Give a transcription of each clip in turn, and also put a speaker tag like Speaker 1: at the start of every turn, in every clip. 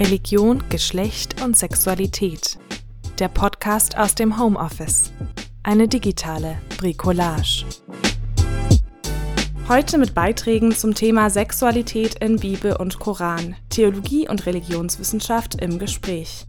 Speaker 1: Religion, Geschlecht und Sexualität. Der Podcast aus dem Homeoffice. Eine digitale Bricolage. Heute mit Beiträgen zum Thema Sexualität in Bibel und Koran, Theologie und Religionswissenschaft im Gespräch.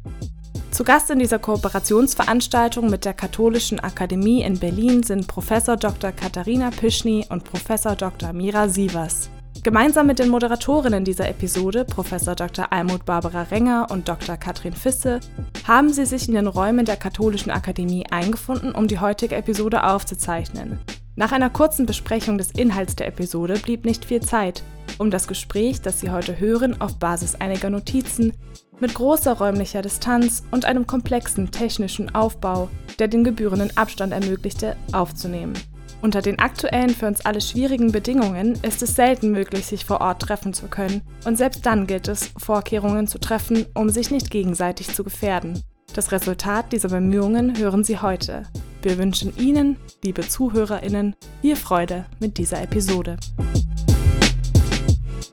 Speaker 1: Zu Gast in dieser Kooperationsveranstaltung mit der Katholischen Akademie in Berlin sind Professor Dr. Katharina Pischny und Professor Dr. Mira Sievers. Gemeinsam mit den Moderatorinnen dieser Episode, Professor Dr. Almut Barbara Renger und Dr. Katrin Fisse, haben sie sich in den Räumen der Katholischen Akademie eingefunden, um die heutige Episode aufzuzeichnen. Nach einer kurzen Besprechung des Inhalts der Episode blieb nicht viel Zeit, um das Gespräch, das Sie heute hören, auf Basis einiger Notizen, mit großer räumlicher Distanz und einem komplexen technischen Aufbau, der den gebührenden Abstand ermöglichte, aufzunehmen. Unter den aktuellen für uns alle schwierigen Bedingungen ist es selten möglich, sich vor Ort treffen zu können, und selbst dann gilt es, Vorkehrungen zu treffen, um sich nicht gegenseitig zu gefährden. Das Resultat dieser Bemühungen hören Sie heute. Wir wünschen Ihnen, liebe Zuhörerinnen, viel Freude mit dieser Episode.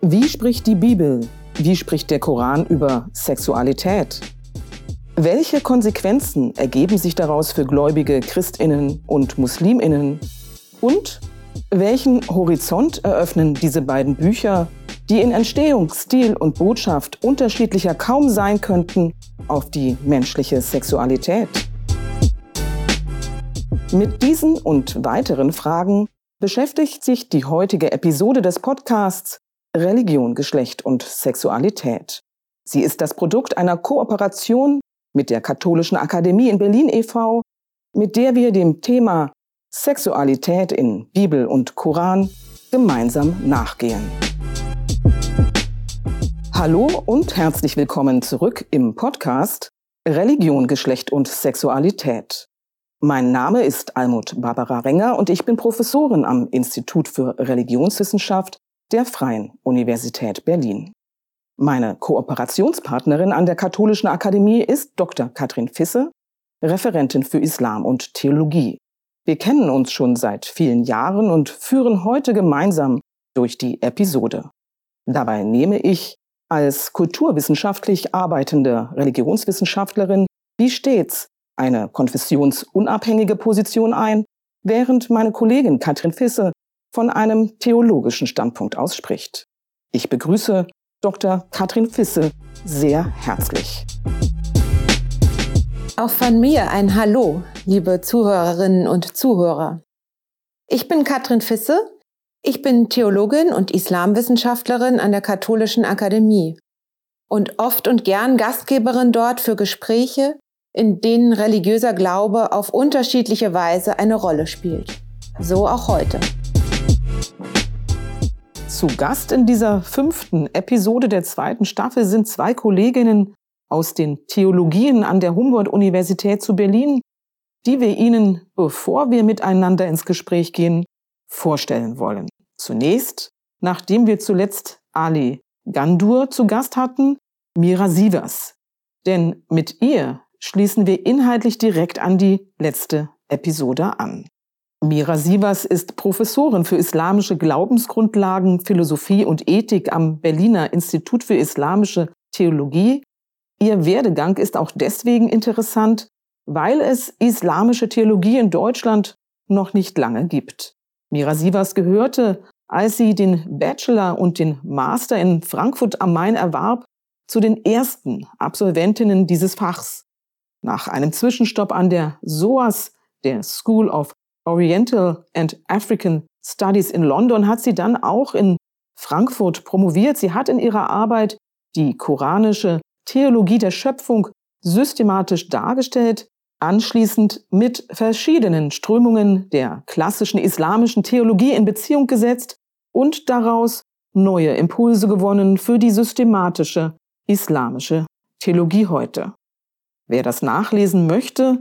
Speaker 2: Wie spricht die Bibel? Wie spricht der Koran über Sexualität? Welche Konsequenzen ergeben sich daraus für gläubige Christinnen und Musliminnen? Und welchen Horizont eröffnen diese beiden Bücher, die in Entstehung, Stil und Botschaft unterschiedlicher kaum sein könnten, auf die menschliche Sexualität? Mit diesen und weiteren Fragen beschäftigt sich die heutige Episode des Podcasts Religion, Geschlecht und Sexualität. Sie ist das Produkt einer Kooperation mit der Katholischen Akademie in Berlin e.V., mit der wir dem Thema Sexualität in Bibel und Koran gemeinsam nachgehen. Hallo und herzlich willkommen zurück im Podcast Religion, Geschlecht und Sexualität. Mein Name ist Almut Barbara Renger und ich bin Professorin am Institut für Religionswissenschaft der Freien Universität Berlin. Meine Kooperationspartnerin an der Katholischen Akademie ist Dr. Katrin Fisse, Referentin für Islam und Theologie wir kennen uns schon seit vielen Jahren und führen heute gemeinsam durch die Episode. Dabei nehme ich als kulturwissenschaftlich arbeitende Religionswissenschaftlerin wie stets eine konfessionsunabhängige Position ein, während meine Kollegin Katrin Fisse von einem theologischen Standpunkt aus spricht. Ich begrüße Dr. Katrin Fisse sehr herzlich.
Speaker 3: Auch von mir ein Hallo, liebe Zuhörerinnen und Zuhörer. Ich bin Katrin Fisse. Ich bin Theologin und Islamwissenschaftlerin an der Katholischen Akademie und oft und gern Gastgeberin dort für Gespräche, in denen religiöser Glaube auf unterschiedliche Weise eine Rolle spielt. So auch heute.
Speaker 2: Zu Gast in dieser fünften Episode der zweiten Staffel sind zwei Kolleginnen aus den Theologien an der Humboldt-Universität zu Berlin, die wir Ihnen, bevor wir miteinander ins Gespräch gehen, vorstellen wollen. Zunächst, nachdem wir zuletzt Ali Gandur zu Gast hatten, Mira Sievers. Denn mit ihr schließen wir inhaltlich direkt an die letzte Episode an. Mira Sievers ist Professorin für islamische Glaubensgrundlagen, Philosophie und Ethik am Berliner Institut für Islamische Theologie Ihr Werdegang ist auch deswegen interessant, weil es islamische Theologie in Deutschland noch nicht lange gibt. Mira Sievers gehörte, als sie den Bachelor und den Master in Frankfurt am Main erwarb, zu den ersten Absolventinnen dieses Fachs. Nach einem Zwischenstopp an der SOAS, der School of Oriental and African Studies in London, hat sie dann auch in Frankfurt promoviert. Sie hat in ihrer Arbeit die koranische Theologie der Schöpfung systematisch dargestellt, anschließend mit verschiedenen Strömungen der klassischen islamischen Theologie in Beziehung gesetzt und daraus neue Impulse gewonnen für die systematische islamische Theologie heute. Wer das nachlesen möchte,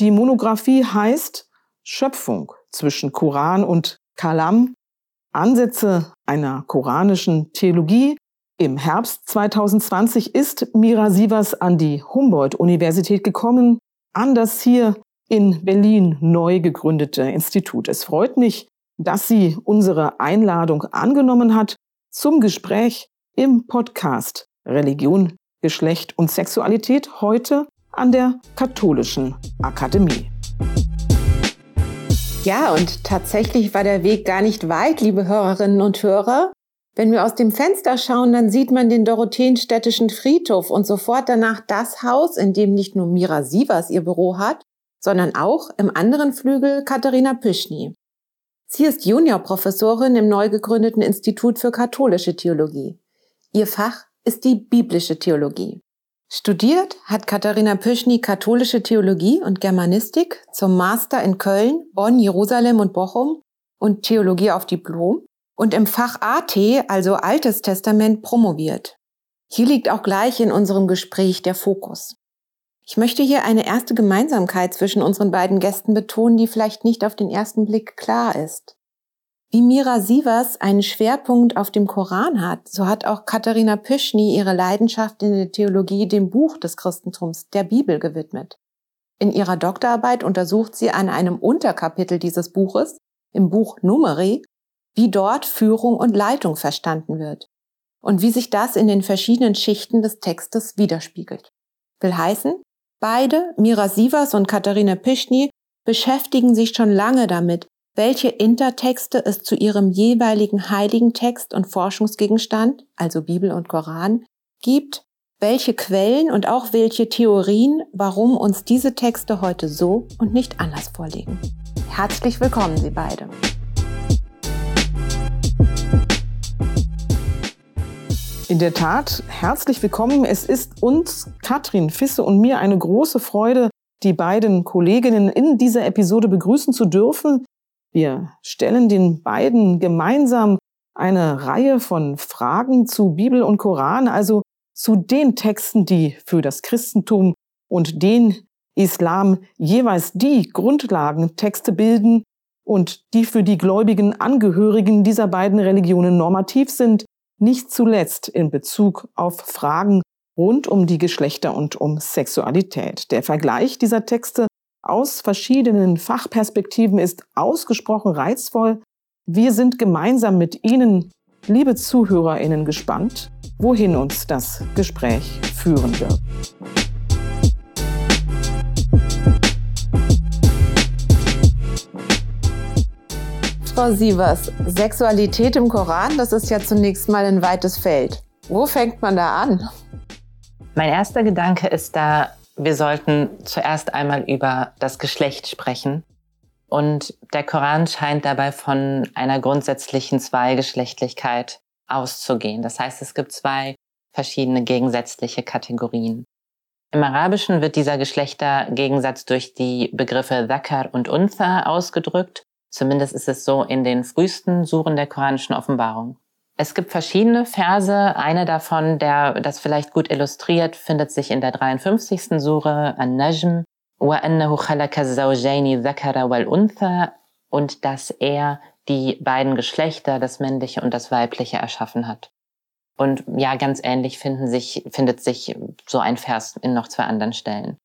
Speaker 2: die Monographie heißt Schöpfung zwischen Koran und Kalam, Ansätze einer koranischen Theologie Im Herbst 2020 ist Mira Sievers an die Humboldt-Universität gekommen, an das hier in Berlin neu gegründete Institut. Es freut mich, dass sie unsere Einladung angenommen hat zum Gespräch im Podcast Religion, Geschlecht und Sexualität heute an der Katholischen Akademie.
Speaker 3: Ja, und tatsächlich war der Weg gar nicht weit, liebe Hörerinnen und Hörer. Wenn wir aus dem Fenster schauen, dann sieht man den Dorotheenstädtischen Friedhof und sofort danach das Haus, in dem nicht nur Mira Sievers ihr Büro hat, sondern auch im anderen Flügel Katharina Püschny. Sie ist Juniorprofessorin im neu gegründeten Institut für katholische Theologie. Ihr Fach ist die biblische Theologie. Studiert hat Katharina Püschny katholische Theologie und Germanistik zum Master in Köln, Bonn, Jerusalem und Bochum und Theologie auf Diplom und im Fach AT, also Altes Testament, promoviert. Hier liegt auch gleich in unserem Gespräch der Fokus. Ich möchte hier eine erste Gemeinsamkeit zwischen unseren beiden Gästen betonen, die vielleicht nicht auf den ersten Blick klar ist. Wie Mira Sievers einen Schwerpunkt auf dem Koran hat, so hat auch Katharina Püschny ihre Leidenschaft in der Theologie dem Buch des Christentums, der Bibel, gewidmet. In ihrer Doktorarbeit untersucht sie an einem Unterkapitel dieses Buches, im Buch Numeri, wie dort Führung und Leitung verstanden wird und wie sich das in den verschiedenen Schichten des Textes widerspiegelt. Will heißen, beide, Mira Sievers und Katharina Pischny, beschäftigen sich schon lange damit, welche Intertexte es zu ihrem jeweiligen heiligen Text und Forschungsgegenstand, also Bibel und Koran, gibt, welche Quellen und auch welche Theorien, warum uns diese Texte heute so und nicht anders vorliegen. Herzlich willkommen, Sie beide.
Speaker 2: In der Tat, herzlich willkommen. Es ist uns, Katrin Fisse und mir eine große Freude, die beiden Kolleginnen in dieser Episode begrüßen zu dürfen. Wir stellen den beiden gemeinsam eine Reihe von Fragen zu Bibel und Koran, also zu den Texten, die für das Christentum und den Islam jeweils die Grundlagentexte bilden und die für die gläubigen Angehörigen dieser beiden Religionen normativ sind, nicht zuletzt in Bezug auf Fragen rund um die Geschlechter und um Sexualität. Der Vergleich dieser Texte aus verschiedenen Fachperspektiven ist ausgesprochen reizvoll. Wir sind gemeinsam mit Ihnen, liebe Zuhörerinnen, gespannt, wohin uns das Gespräch führen wird.
Speaker 3: Frau Sievers, Sexualität im Koran, das ist ja zunächst mal ein weites Feld. Wo fängt man da an?
Speaker 4: Mein erster Gedanke ist da, wir sollten zuerst einmal über das Geschlecht sprechen. Und der Koran scheint dabei von einer grundsätzlichen Zweigeschlechtlichkeit auszugehen. Das heißt, es gibt zwei verschiedene gegensätzliche Kategorien. Im Arabischen wird dieser Geschlechtergegensatz durch die Begriffe Dhakar und Untha ausgedrückt Zumindest ist es so in den frühesten Suren der koranischen Offenbarung. Es gibt verschiedene Verse. Eine davon, der das vielleicht gut illustriert, findet sich in der 53. Sure An-Najm. وَأَنَّهُ خَلَقَ الزَّوْجَيْنِ ذَكَرَ وَالْأُنْثَى und dass er die beiden Geschlechter, das männliche und das weibliche, erschaffen hat. Und ja, ganz ähnlich finden sich, findet sich so ein Vers in noch zwei anderen Stellen.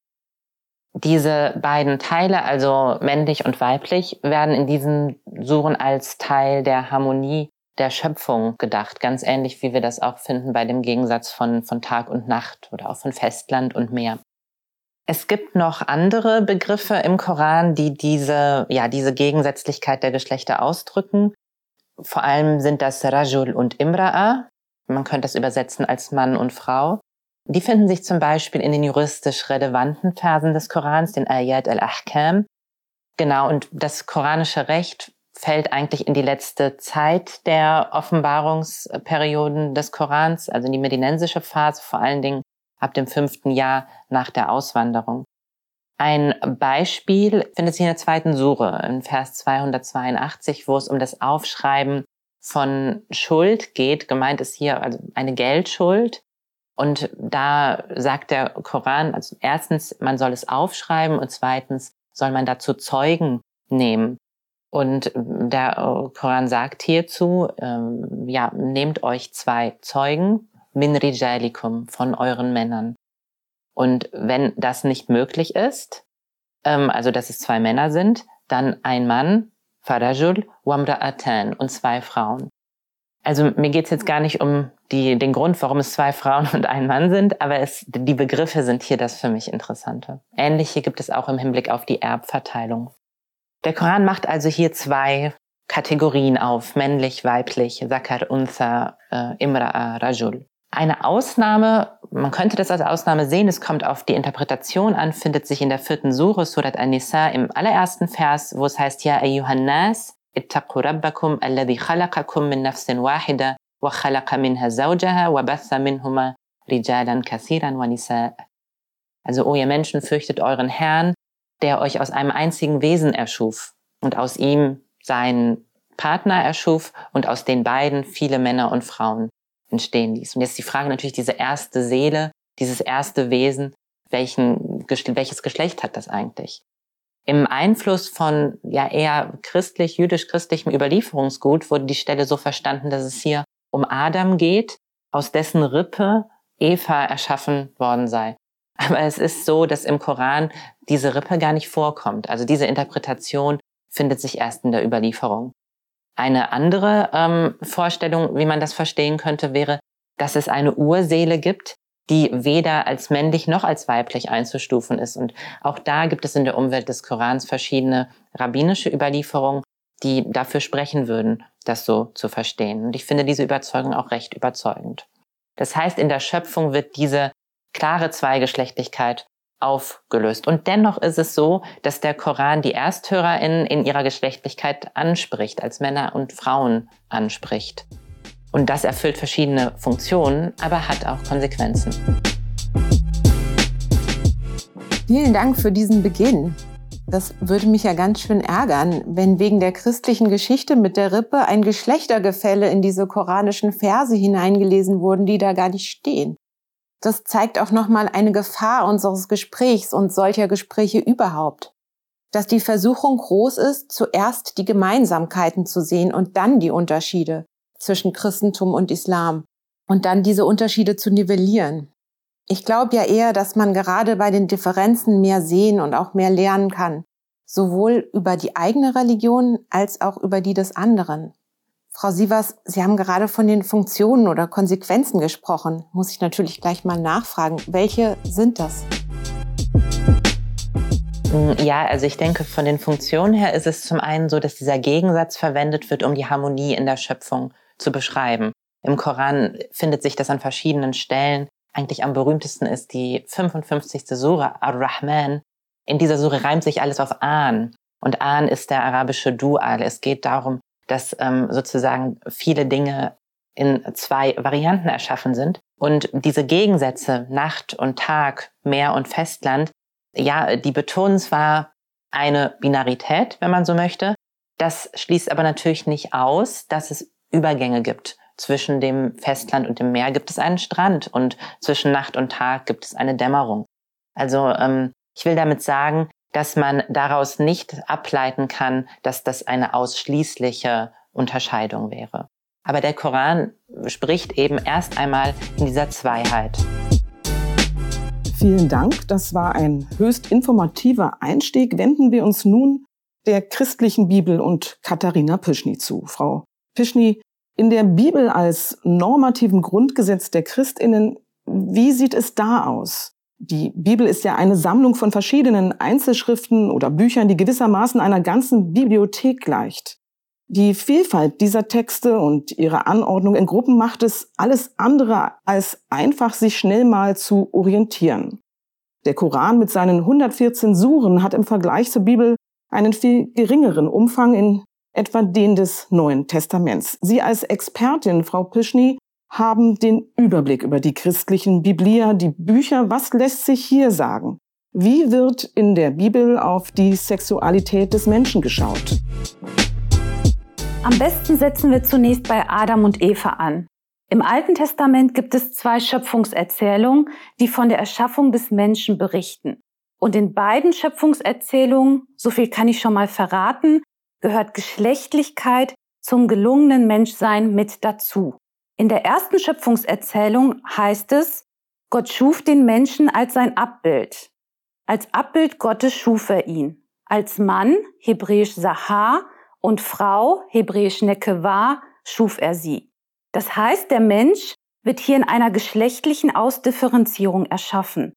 Speaker 4: Diese beiden Teile, also männlich und weiblich, werden in diesen Suren als Teil der Harmonie der Schöpfung gedacht, ganz ähnlich wie wir das auch finden bei dem Gegensatz von, von Tag und Nacht oder auch von Festland und Meer. Es gibt noch andere Begriffe im Koran, die diese, ja, diese Gegensätzlichkeit der Geschlechter ausdrücken. Vor allem sind das Rajul und Imra'a. Man könnte das übersetzen als Mann und Frau. Die finden sich zum Beispiel in den juristisch relevanten Versen des Korans, den Ayat al-Ahkam. Genau, und das koranische Recht fällt eigentlich in die letzte Zeit der Offenbarungsperioden des Korans, also in die medinensische Phase, vor allen Dingen ab dem fünften Jahr nach der Auswanderung. Ein Beispiel findet sich in der zweiten Sure, in Vers 282, wo es um das Aufschreiben von Schuld geht. Gemeint ist hier also eine Geldschuld. Und da sagt der Koran, also erstens, man soll es aufschreiben und zweitens soll man dazu Zeugen nehmen. Und der Koran sagt hierzu, ähm, ja, nehmt euch zwei Zeugen min rijalikum, von euren Männern. Und wenn das nicht möglich ist, ähm, also dass es zwei Männer sind, dann ein Mann, farajul, wamra'atan und zwei Frauen. Also mir geht's jetzt gar nicht um die, den Grund, warum es zwei Frauen und ein Mann sind, aber es, die Begriffe sind hier das für mich Interessante. Ähnliche gibt es auch im Hinblick auf die Erbverteilung. Der Koran macht also hier zwei Kategorien auf, männlich, weiblich, Zakar, Untha, äh, Imra'a, Rajul. Eine Ausnahme, man könnte das als Ausnahme sehen, es kommt auf die Interpretation an, findet sich in der vierten Sure, Surat An-Nisa, im allerersten Vers, wo es heißt, Ja, ayyuhan khalaqakum min nafsin wahida, wa khalaqa minha zawjaha, wa batha minhuma rijalan kathiran wa nisa. Also, o ihr Menschen, fürchtet euren Herrn, der euch aus einem einzigen Wesen erschuf und aus ihm seinen Partner erschuf und aus den beiden viele Männer und Frauen entstehen ließ. Und jetzt die Frage natürlich, diese erste Seele, dieses erste Wesen, welchen, welches Geschlecht hat das eigentlich? Im Einfluss von ja eher christlich, jüdisch-christlichem Überlieferungsgut wurde die Stelle so verstanden, dass es hier um Adam geht, aus dessen Rippe Eva erschaffen worden sei. Aber es ist so, dass im Koran diese Rippe gar nicht vorkommt. Also diese Interpretation findet sich erst in der Überlieferung. Eine andere ähm, Vorstellung, wie man das verstehen könnte, wäre, dass es eine Urseele gibt, die weder als männlich noch als weiblich einzustufen ist. Und auch da gibt es in der Umwelt des Korans verschiedene rabbinische Überlieferungen, die dafür sprechen würden, das so zu verstehen. Und ich finde diese Überzeugung auch recht überzeugend. Das heißt, in der Schöpfung wird diese klare Zweigeschlechtlichkeit aufgelöst. Und dennoch ist es so, dass der Koran die ErsthörerInnen in ihrer Geschlechtlichkeit anspricht, als Männer und Frauen anspricht. Und das erfüllt verschiedene Funktionen, aber hat auch Konsequenzen.
Speaker 3: Vielen Dank für diesen Beginn. Das würde mich ja ganz schön ärgern, wenn wegen der christlichen Geschichte mit der Rippe ein Geschlechtergefälle in diese koranischen Verse hineingelesen wurden, die da gar nicht stehen. Das zeigt auch nochmal eine Gefahr unseres Gesprächs und solcher Gespräche überhaupt. Dass die Versuchung groß ist, zuerst die Gemeinsamkeiten zu sehen und dann die Unterschiede zwischen Christentum und Islam und dann diese Unterschiede zu nivellieren. Ich glaube ja eher, dass man gerade bei den Differenzen mehr sehen und auch mehr lernen kann, sowohl über die eigene Religion als auch über die des anderen. Frau Sievers, Sie haben gerade von den Funktionen oder Konsequenzen gesprochen. Muss ich natürlich gleich mal nachfragen. Welche sind das?
Speaker 4: Mm, ja, also ich denke, von den Funktionen her ist es zum einen so, dass dieser Gegensatz verwendet wird, um die Harmonie in der Schöpfung zu beschreiben. Im Koran findet sich das an verschiedenen Stellen. Eigentlich am berühmtesten ist die 55. Sura Ar-Rahman. In dieser Sura reimt sich alles auf An. Und An ist der arabische Dual. Es geht darum, dass ähm, sozusagen viele Dinge in zwei Varianten erschaffen sind. Und diese Gegensätze, Nacht und Tag, Meer und Festland, ja, die betonen zwar eine Binarität, wenn man so möchte. Das schließt aber natürlich nicht aus, dass es Übergänge gibt. Zwischen dem Festland und dem Meer gibt es einen Strand und zwischen Nacht und Tag gibt es eine Dämmerung. Also ähm, ich will damit sagen, dass man daraus nicht ableiten kann, dass das eine ausschließliche Unterscheidung wäre. Aber der Koran spricht eben erst einmal in dieser Zweiheit.
Speaker 2: Vielen Dank. Das war ein höchst informativer Einstieg. Wenden wir uns nun der christlichen Bibel und Katharina Pischny zu. Frau Pischny, in der Bibel als normativen Grundgesetz der Christinnen, wie sieht es da aus? Die Bibel ist ja eine Sammlung von verschiedenen Einzelschriften oder Büchern, die gewissermaßen einer ganzen Bibliothek gleicht. Die Vielfalt dieser Texte und ihre Anordnung in Gruppen macht es alles andere als einfach, sich schnell mal zu orientieren. Der Koran mit seinen 114 Suren hat im Vergleich zur Bibel einen viel geringeren Umfang in etwa den des Neuen Testaments. Sie als Expertin, Frau Pischny, haben den Überblick über die christlichen Biblia, die Bücher. Was lässt sich hier sagen? Wie wird in der Bibel auf die Sexualität des Menschen geschaut?
Speaker 5: Am besten setzen wir zunächst bei Adam und Eva an. Im Alten Testament gibt es zwei Schöpfungserzählungen, die von der Erschaffung des Menschen berichten. Und in beiden Schöpfungserzählungen, so viel kann ich schon mal verraten, gehört Geschlechtlichkeit zum gelungenen Menschsein mit dazu. In der ersten Schöpfungserzählung heißt es, Gott schuf den Menschen als sein Abbild. Als Abbild Gottes schuf er ihn. Als Mann, hebräisch Sahar, und Frau, hebräisch Nekeva, schuf er sie. Das heißt, der Mensch wird hier in einer geschlechtlichen Ausdifferenzierung erschaffen.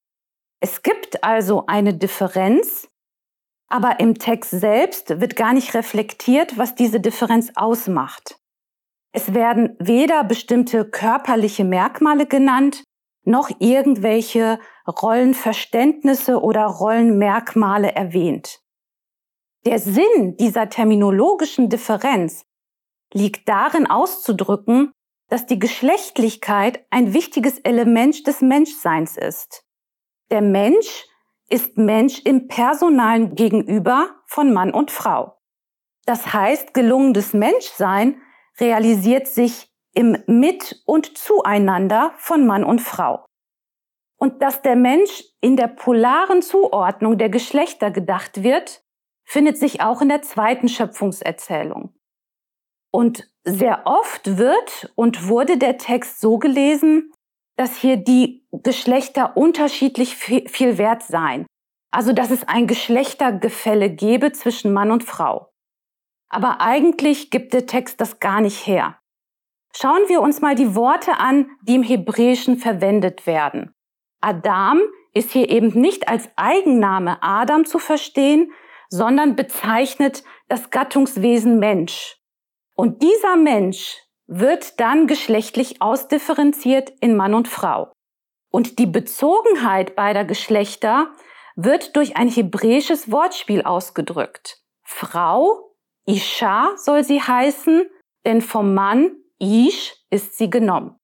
Speaker 5: Es gibt also eine Differenz, aber im Text selbst wird gar nicht reflektiert, was diese Differenz ausmacht. Es werden weder bestimmte körperliche Merkmale genannt, noch irgendwelche Rollenverständnisse oder Rollenmerkmale erwähnt. Der Sinn dieser terminologischen Differenz liegt darin auszudrücken, dass die Geschlechtlichkeit ein wichtiges Element des Menschseins ist. Der Mensch ist Mensch im personalen Gegenüber von Mann und Frau. Das heißt, gelungenes Menschsein realisiert sich im Mit- und Zueinander von Mann und Frau. Und dass der Mensch in der polaren Zuordnung der Geschlechter gedacht wird, findet sich auch in der zweiten Schöpfungserzählung. Und sehr oft wird und wurde der Text so gelesen, dass hier die Geschlechter unterschiedlich viel wert seien. Also dass es ein Geschlechtergefälle gebe zwischen Mann und Frau. Aber eigentlich gibt der Text das gar nicht her. Schauen wir uns mal die Worte an, die im Hebräischen verwendet werden. Adam ist hier eben nicht als Eigenname Adam zu verstehen, sondern bezeichnet das Gattungswesen Mensch. Und dieser Mensch wird dann geschlechtlich ausdifferenziert in Mann und Frau. Und die Bezogenheit beider Geschlechter wird durch ein hebräisches Wortspiel ausgedrückt. Frau, Isha soll sie heißen, denn vom Mann, Ish, ist sie genommen.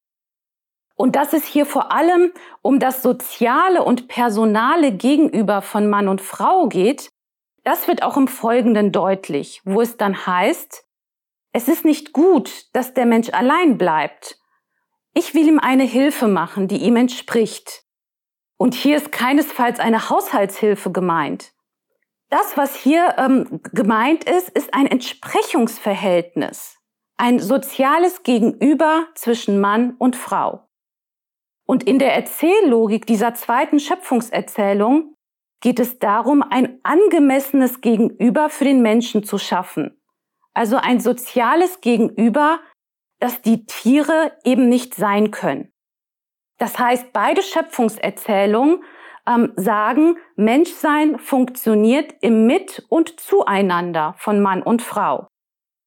Speaker 5: Und dass es hier vor allem um das soziale und personale Gegenüber von Mann und Frau geht, das wird auch im Folgenden deutlich, wo es dann heißt, es ist nicht gut, dass der Mensch allein bleibt. Ich will ihm eine Hilfe machen, die ihm entspricht. Und hier ist keinesfalls eine Haushaltshilfe gemeint. Das, was hier ähm, gemeint ist, ist ein Entsprechungsverhältnis, ein soziales Gegenüber zwischen Mann und Frau. Und in der Erzähllogik dieser zweiten Schöpfungserzählung geht es darum, ein angemessenes Gegenüber für den Menschen zu schaffen. Also ein soziales Gegenüber, das die Tiere eben nicht sein können. Das heißt, beide Schöpfungserzählungen ähm, sagen, Menschsein funktioniert im Mit- und Zueinander von Mann und Frau.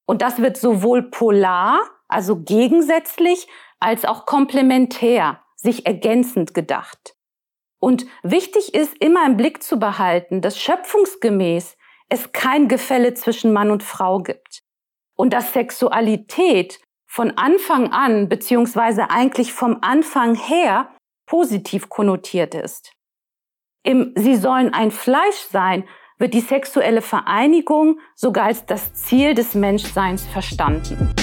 Speaker 5: Und das wird sowohl polar, also gegensätzlich, als auch komplementär, sich ergänzend gedacht. Und wichtig ist immer im Blick zu behalten, dass schöpfungsgemäß es kein Gefälle zwischen Mann und Frau gibt. Und dass Sexualität von Anfang an, beziehungsweise eigentlich vom Anfang her, positiv konnotiert ist. Im Sie sollen ein Fleisch sein, wird die sexuelle Vereinigung sogar als das Ziel des Menschseins verstanden.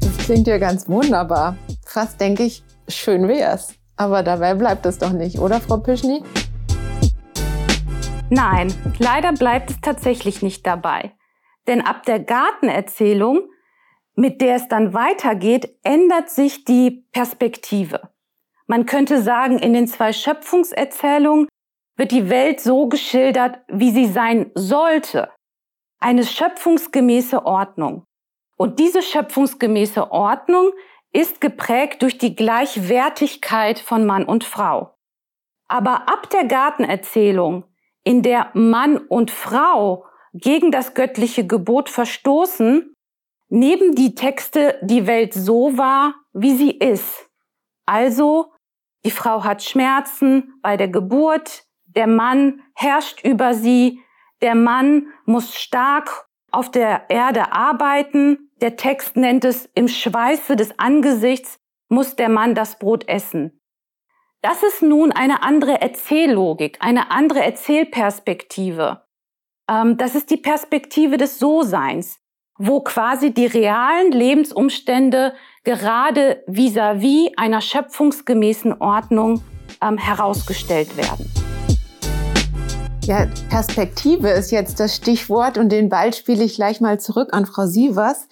Speaker 3: Das klingt ja ganz wunderbar. Fast denke ich, schön wär's. Aber dabei bleibt es doch nicht, oder Frau Pischny?
Speaker 5: Nein, leider bleibt es tatsächlich nicht dabei. Denn ab der Gartenerzählung, mit der es dann weitergeht, ändert sich die Perspektive. Man könnte sagen, in den zwei Schöpfungserzählungen wird die Welt so geschildert, wie sie sein sollte. Eine schöpfungsgemäße Ordnung. Und diese schöpfungsgemäße Ordnung ist geprägt durch die Gleichwertigkeit von Mann und Frau. Aber ab der Gartenerzählung, in der Mann und Frau gegen das göttliche Gebot verstoßen, nehmen die Texte die Welt so wahr, wie sie ist. Also, die Frau hat Schmerzen bei der Geburt, der Mann herrscht über sie, der Mann muss stark auf der Erde arbeiten, der Text nennt es, im Schweiße des Angesichts muss der Mann das Brot essen. Das ist nun eine andere Erzähllogik, eine andere Erzählperspektive. Ähm, das ist die Perspektive des So-Seins, wo quasi die realen Lebensumstände gerade vis-à-vis -vis einer schöpfungsgemäßen Ordnung ähm, herausgestellt werden.
Speaker 3: Ja, Perspektive ist jetzt das Stichwort und den Ball spiele ich gleich mal zurück an Frau Sievers.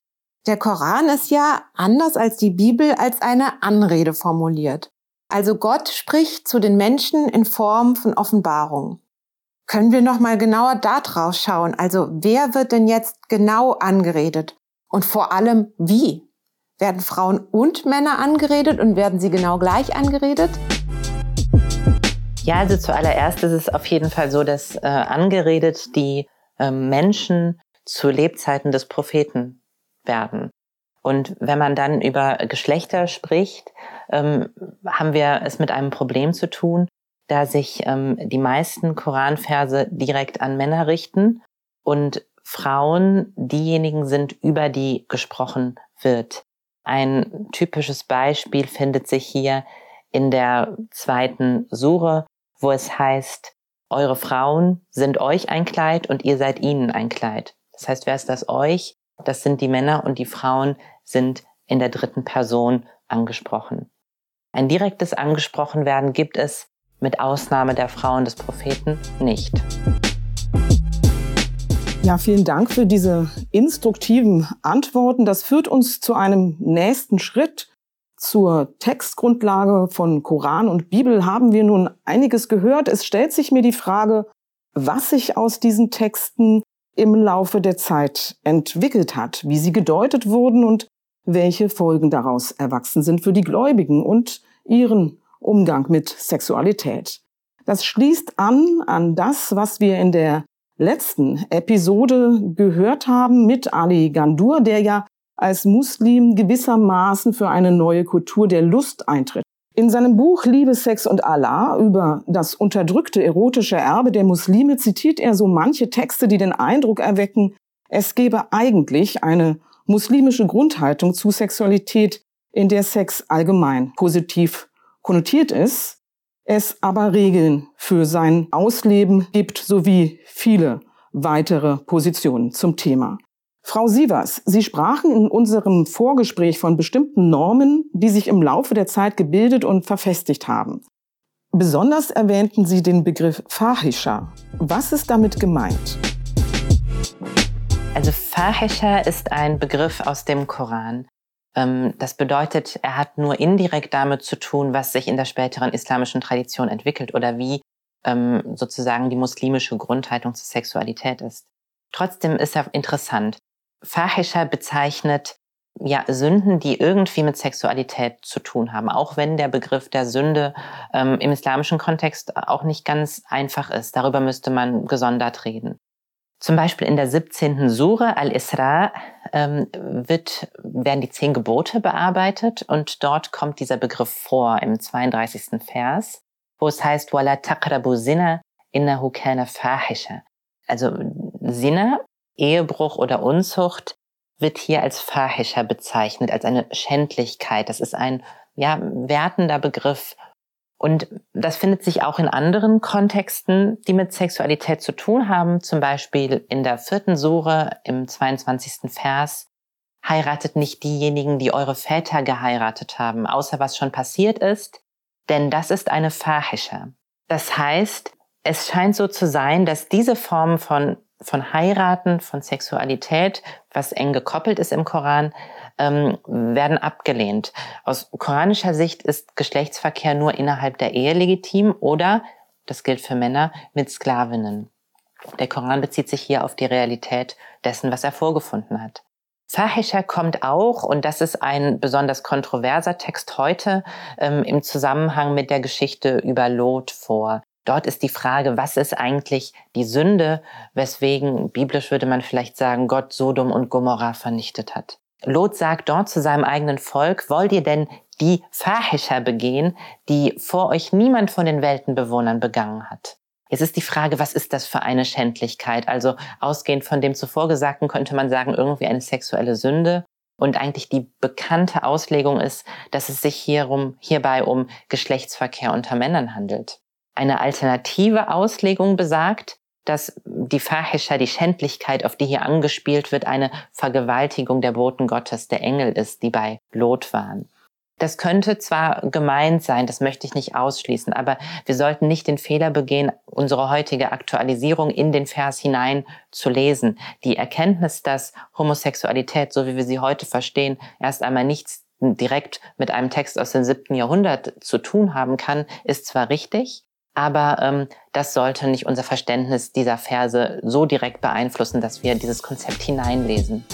Speaker 3: Der Koran ist ja anders als die Bibel als eine Anrede formuliert. Also Gott spricht zu den Menschen in Form von Offenbarung. Können wir noch mal genauer da drauf schauen? Also wer wird denn jetzt genau angeredet? Und vor allem wie? Werden Frauen und Männer angeredet und werden sie genau gleich angeredet?
Speaker 4: Ja, also zuallererst ist es auf jeden Fall so, dass äh, angeredet die äh, Menschen zu Lebzeiten des Propheten werden. Und wenn man dann über Geschlechter spricht, ähm, haben wir es mit einem Problem zu tun, da sich ähm, die meisten Koranverse direkt an Männer richten und Frauen diejenigen sind, über die gesprochen wird. Ein typisches Beispiel findet sich hier in der zweiten Sure, wo es heißt, eure Frauen sind euch ein Kleid und ihr seid ihnen ein Kleid. Das heißt, wer ist das euch? Das sind die Männer und die Frauen sind in der dritten Person angesprochen. Ein direktes Angesprochenwerden gibt es mit Ausnahme der Frauen des Propheten nicht.
Speaker 2: Ja, vielen Dank für diese instruktiven Antworten. Das führt uns zu einem nächsten Schritt. Zur Textgrundlage von Koran und Bibel haben wir nun einiges gehört. Es stellt sich mir die Frage, was sich aus diesen Texten im Laufe der Zeit entwickelt hat, wie sie gedeutet wurden und welche Folgen daraus erwachsen sind für die Gläubigen und ihren Umgang mit Sexualität. Das schließt an an das, was wir in der letzten Episode gehört haben mit Ali Gandur, der ja als Muslim gewissermaßen für eine neue Kultur der Lust eintritt. In seinem Buch Liebe, Sex und Allah über das unterdrückte erotische Erbe der Muslime zitiert er so manche Texte, die den Eindruck erwecken, es gebe eigentlich eine muslimische Grundhaltung zu Sexualität, in der Sex allgemein positiv konnotiert ist, es aber Regeln für sein Ausleben gibt sowie viele weitere Positionen zum Thema. Frau Sievers, Sie sprachen in unserem Vorgespräch von bestimmten Normen, die sich im Laufe der Zeit gebildet und verfestigt haben. Besonders erwähnten Sie den Begriff Fahisha. Was ist damit gemeint?
Speaker 4: Also Fahisha ist ein Begriff aus dem Koran. Ähm, das bedeutet, er hat nur indirekt damit zu tun, was sich in der späteren islamischen Tradition entwickelt oder wie ähm, sozusagen die muslimische Grundhaltung zur Sexualität ist. Trotzdem ist er interessant. Fahisha bezeichnet ja Sünden, die irgendwie mit Sexualität zu tun haben, auch wenn der Begriff der Sünde ähm, im islamischen Kontext auch nicht ganz einfach ist. Darüber müsste man gesondert reden. Zum Beispiel in der 17. Sure Al-Isra ähm, wird, werden die zehn Gebote bearbeitet und dort kommt dieser Begriff vor im 32. Vers, wo es heißt, Wala taqrabu zina innahu kana fahisha. Also Sinne Ehebruch oder Unzucht wird hier als Fahischer bezeichnet, als eine Schändlichkeit. Das ist ein ja, wertender Begriff. Und das findet sich auch in anderen Kontexten, die mit Sexualität zu tun haben. Zum Beispiel in der vierten Sure im 22. Vers. Heiratet nicht diejenigen, die eure Väter geheiratet haben, außer was schon passiert ist, denn das ist eine Fahische. Das heißt, es scheint so zu sein, dass diese Form von von Heiraten, von Sexualität, was eng gekoppelt ist im Koran, ähm, werden abgelehnt. Aus koranischer Sicht ist Geschlechtsverkehr nur innerhalb der Ehe legitim oder, das gilt für Männer, mit Sklavinnen. Der Koran bezieht sich hier auf die Realität dessen, was er vorgefunden hat. Fahisha kommt auch, und das ist ein besonders kontroverser Text heute, ähm, im Zusammenhang mit der Geschichte über Lot vor. Dort ist die Frage, was ist eigentlich die Sünde, weswegen biblisch würde man vielleicht sagen, Gott Sodom und Gomorrah vernichtet hat. Lot sagt dort zu seinem eigenen Volk, wollt ihr denn die Fahischer begehen, die vor euch niemand von den Weltenbewohnern begangen hat? Jetzt ist die Frage, was ist das für eine Schändlichkeit? Also ausgehend von dem zuvor Gesagten könnte man sagen, irgendwie eine sexuelle Sünde. Und eigentlich die bekannte Auslegung ist, dass es sich hierum, hierbei um Geschlechtsverkehr unter Männern handelt. Eine alternative Auslegung besagt, dass die Fahisha, die Schändlichkeit, auf die hier angespielt wird, eine Vergewaltigung der Boten Gottes, der Engel ist, die bei Lot waren. Das könnte zwar gemeint sein, das möchte ich nicht ausschließen, aber wir sollten nicht den Fehler begehen, unsere heutige Aktualisierung in den Vers hinein zu lesen. Die Erkenntnis, dass Homosexualität, so wie wir sie heute verstehen, erst einmal nichts direkt mit einem Text aus dem siebten Jahrhundert zu tun haben kann, ist zwar richtig, aber ähm, das sollte nicht unser Verständnis dieser Verse so direkt beeinflussen, dass wir dieses Konzept hineinlesen.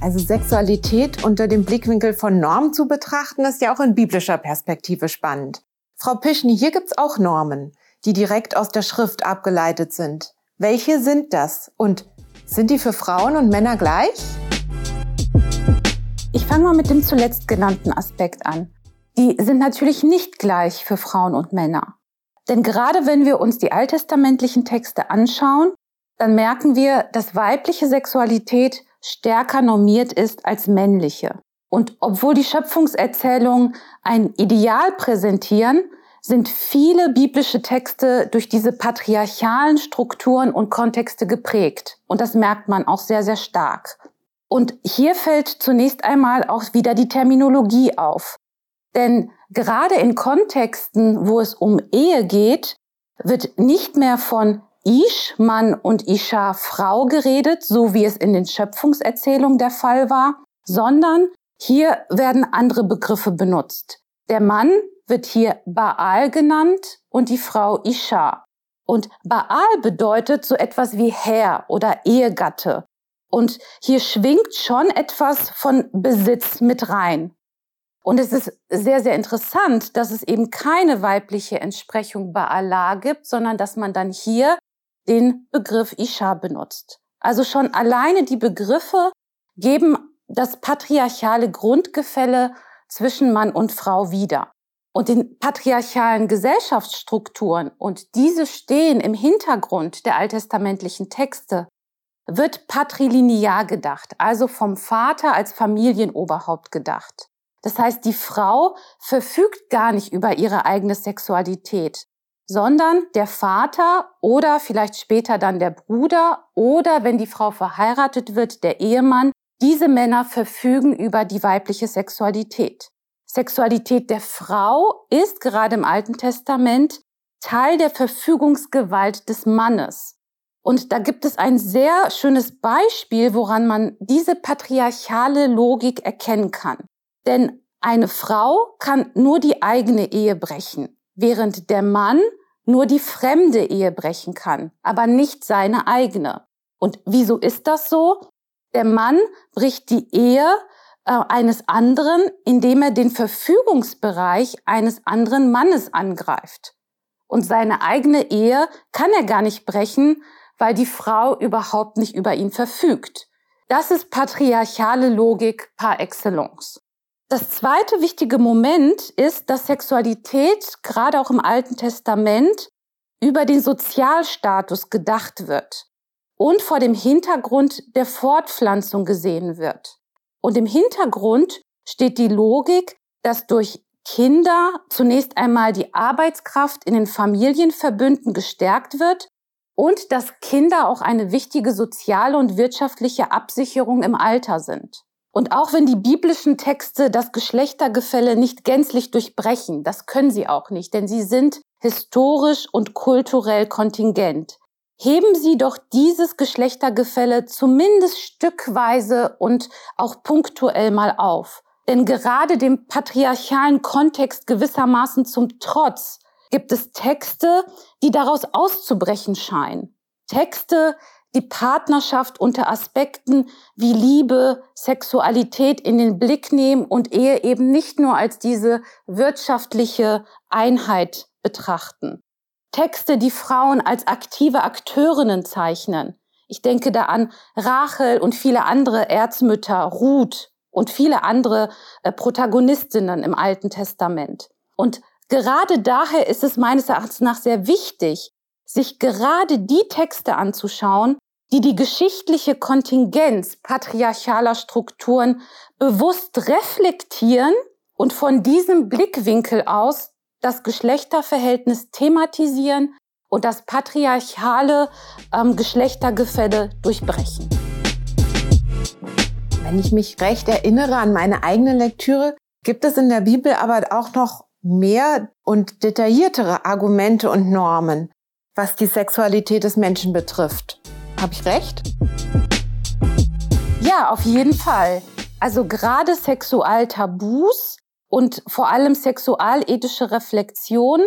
Speaker 3: Also Sexualität unter dem Blickwinkel von Normen zu betrachten, ist ja auch in biblischer Perspektive spannend. Frau Pischny, hier gibt's auch Normen, die direkt aus der Schrift abgeleitet sind. Welche sind das? Und sind die für Frauen und Männer gleich?
Speaker 5: Ich fange mal mit dem zuletzt genannten Aspekt an. Die sind natürlich nicht gleich für Frauen und Männer. Denn gerade wenn wir uns die alttestamentlichen Texte anschauen, dann merken wir, dass weibliche Sexualität stärker normiert ist als männliche. Und obwohl die Schöpfungserzählungen ein Ideal präsentieren, sind viele biblische Texte durch diese patriarchalen Strukturen und Kontexte geprägt. Und das merkt man auch sehr, sehr stark. Und hier fällt zunächst einmal auch wieder die Terminologie auf. Denn gerade in Kontexten, wo es um Ehe geht, wird nicht mehr von Ish, Mann und Isha, Frau geredet, so wie es in den Schöpfungserzählungen der Fall war, sondern hier werden andere Begriffe benutzt. Der Mann wird hier Baal genannt und die Frau Isha. Und Baal bedeutet so etwas wie Herr oder Ehegatte. Und hier schwingt schon etwas von Besitz mit rein. Und es ist sehr, sehr interessant, dass es eben keine weibliche Entsprechung Baala gibt, sondern dass man dann hier den Begriff Isha benutzt. Also schon alleine die Begriffe geben das patriarchale Grundgefälle zwischen Mann und Frau wieder. Und den patriarchalen Gesellschaftsstrukturen, und diese stehen im Hintergrund der alttestamentlichen Texte, wird patrilinear gedacht, also vom Vater als Familienoberhaupt gedacht. Das heißt, die Frau verfügt gar nicht über ihre eigene Sexualität, sondern der Vater oder vielleicht später dann der Bruder oder wenn die Frau verheiratet wird, der Ehemann, diese Männer verfügen über die weibliche Sexualität. Sexualität der Frau ist gerade im Alten Testament Teil der Verfügungsgewalt des Mannes. Und da gibt es ein sehr schönes Beispiel, woran man diese patriarchale Logik erkennen kann. Denn eine Frau kann nur die eigene Ehe brechen, während der Mann nur die fremde Ehe brechen kann, aber nicht seine eigene. Und wieso ist das so? Der Mann bricht die Ehe äh, eines anderen, indem er den Verfügungsbereich eines anderen Mannes angreift. Und seine eigene Ehe kann er gar nicht brechen, weil die Frau überhaupt nicht über ihn verfügt. Das ist patriarchale Logik par excellence. Das zweite wichtige Moment ist, dass Sexualität gerade auch im Alten Testament über den Sozialstatus gedacht wird und vor dem Hintergrund der Fortpflanzung gesehen wird. Und im Hintergrund steht die Logik, dass durch Kinder zunächst einmal die Arbeitskraft in den Familienverbünden gestärkt wird und dass Kinder auch eine wichtige soziale und wirtschaftliche Absicherung im Alter sind. Und auch wenn die biblischen Texte das Geschlechtergefälle nicht gänzlich durchbrechen, das können sie auch nicht, denn sie sind historisch und kulturell kontingent. Heben Sie doch dieses Geschlechtergefälle zumindest stückweise und auch punktuell mal auf. Denn gerade dem patriarchalen Kontext gewissermaßen zum Trotz gibt es Texte, die daraus auszubrechen scheinen. Texte, die Partnerschaft unter Aspekten wie Liebe, Sexualität in den Blick nehmen und Ehe eben nicht nur als diese wirtschaftliche Einheit betrachten. Texte, die Frauen als aktive Akteurinnen zeichnen. Ich denke da an Rachel und viele andere Erzmütter, Ruth und viele andere äh, Protagonistinnen im Alten Testament. Und Gerade daher ist es meines Erachtens nach sehr wichtig, sich gerade die Texte anzuschauen, die die geschichtliche Kontingenz patriarchaler Strukturen bewusst reflektieren und von diesem Blickwinkel aus das Geschlechterverhältnis thematisieren und das patriarchale ähm, Geschlechtergefälle durchbrechen.
Speaker 3: Wenn ich mich recht erinnere an meine eigene Lektüre, gibt es in der Bibel aber auch noch mehr und detailliertere Argumente und Normen, was die Sexualität des Menschen betrifft. Habe ich recht?
Speaker 5: Ja, auf jeden Fall. Also gerade Sexualtabus und vor allem sexualethische Reflexion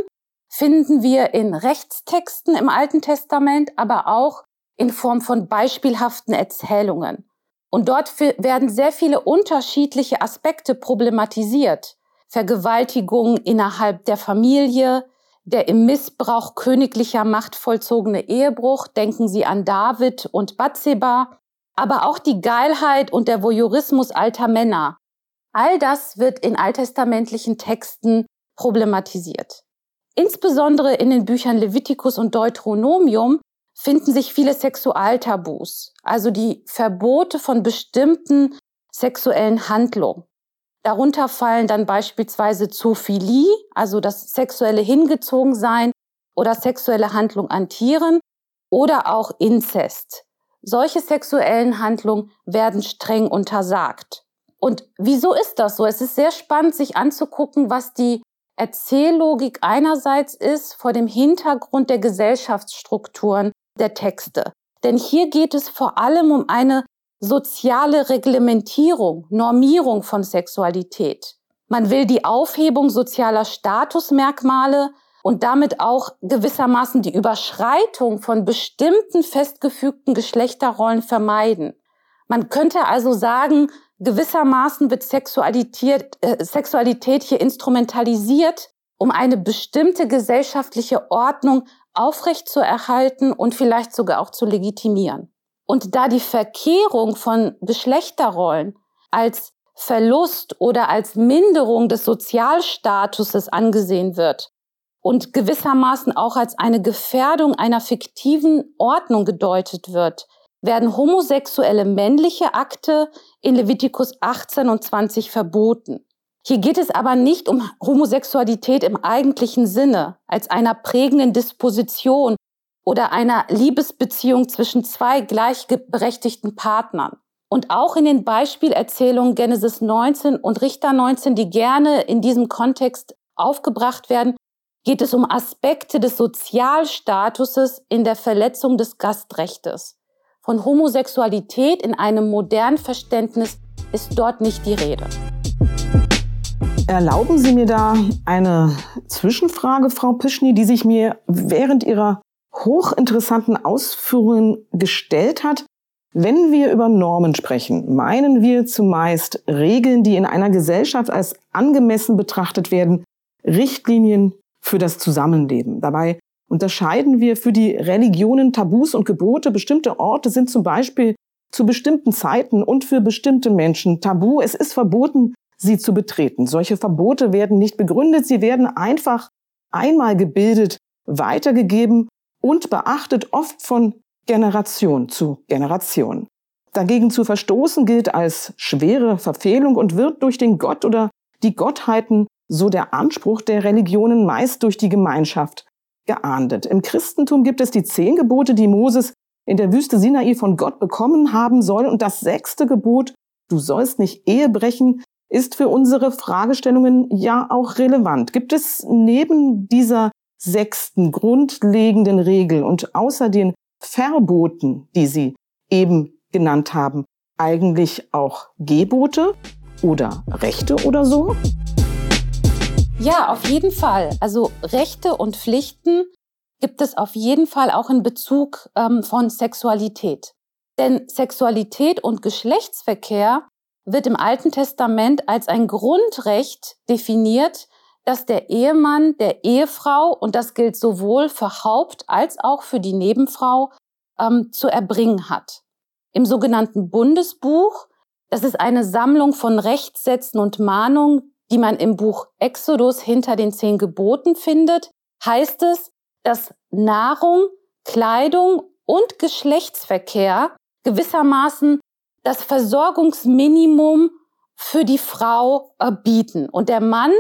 Speaker 5: finden wir in Rechtstexten im Alten Testament, aber auch in Form von beispielhaften Erzählungen. Und dort werden sehr viele unterschiedliche Aspekte problematisiert. Vergewaltigung innerhalb der Familie, der im Missbrauch königlicher Macht vollzogene Ehebruch, denken Sie an David und Bathseba, aber auch die Geilheit und der Voyeurismus alter Männer. All das wird in alttestamentlichen Texten problematisiert. Insbesondere in den Büchern Leviticus und Deuteronomium finden sich viele Sexualtabus, also die Verbote von bestimmten sexuellen Handlungen. Darunter fallen dann beispielsweise Zoophilie, also das sexuelle Hingezogensein oder sexuelle Handlung an Tieren oder auch Inzest. Solche sexuellen Handlungen werden streng untersagt. Und wieso ist das so? Es ist sehr spannend, sich anzugucken, was die Erzähllogik einerseits ist vor dem Hintergrund der Gesellschaftsstrukturen der Texte. Denn hier geht es vor allem um eine soziale Reglementierung, Normierung von Sexualität. Man will die Aufhebung sozialer Statusmerkmale und damit auch gewissermaßen die Überschreitung von bestimmten festgefügten Geschlechterrollen vermeiden. Man könnte also sagen, gewissermaßen wird Sexualität, äh, Sexualität hier instrumentalisiert, um eine bestimmte gesellschaftliche Ordnung aufrechtzuerhalten und vielleicht sogar auch zu legitimieren. Und da die Verkehrung von Geschlechterrollen als Verlust oder als Minderung des Sozialstatuses angesehen wird und gewissermaßen auch als eine Gefährdung einer fiktiven Ordnung gedeutet wird, werden homosexuelle männliche Akte in Levitikus 18 und 20 verboten. Hier geht es aber nicht um Homosexualität im eigentlichen Sinne, als einer prägenden Disposition oder einer Liebesbeziehung zwischen zwei gleichberechtigten Partnern. Und auch in den Beispielerzählungen Genesis 19 und Richter 19, die gerne in diesem Kontext aufgebracht werden, geht es um Aspekte des Sozialstatuses in der Verletzung des Gastrechtes. Von Homosexualität in einem modernen Verständnis ist dort nicht die Rede.
Speaker 2: Erlauben Sie mir da eine Zwischenfrage, Frau Pischny, die sich mir während Ihrer hochinteressanten Ausführungen gestellt hat. Wenn wir über Normen sprechen, meinen wir zumeist Regeln, die in einer Gesellschaft als angemessen betrachtet werden, Richtlinien für das Zusammenleben. Dabei unterscheiden wir für die Religionen Tabus und Gebote. Bestimmte Orte sind zum Beispiel zu bestimmten Zeiten und für bestimmte Menschen tabu. Es ist verboten, sie zu betreten. Solche Verbote werden nicht begründet, sie werden einfach einmal gebildet, weitergegeben und beachtet oft von Generation zu Generation. Dagegen zu verstoßen gilt als schwere Verfehlung und wird durch den Gott oder die Gottheiten, so der Anspruch der Religionen, meist durch die Gemeinschaft geahndet. Im Christentum gibt es die zehn Gebote, die Moses in der Wüste Sinai von Gott bekommen haben soll. Und das sechste Gebot, du sollst nicht Ehe brechen, ist für unsere Fragestellungen ja auch relevant. Gibt es neben dieser sechsten grundlegenden Regel und außer den Verboten, die Sie eben genannt haben, eigentlich auch Gebote oder Rechte oder so?
Speaker 5: Ja, auf jeden Fall. Also Rechte und Pflichten gibt es auf jeden Fall auch in Bezug ähm, von Sexualität. Denn Sexualität und Geschlechtsverkehr wird im Alten Testament als ein Grundrecht definiert, das der Ehemann der Ehefrau, und das gilt sowohl für Haupt- als auch für die Nebenfrau, ähm, zu erbringen hat. Im sogenannten Bundesbuch, das ist eine Sammlung von Rechtssätzen und Mahnungen, die man im Buch Exodus hinter den zehn Geboten findet, heißt es, dass Nahrung, Kleidung und Geschlechtsverkehr gewissermaßen das Versorgungsminimum für die Frau bieten. Und der Mann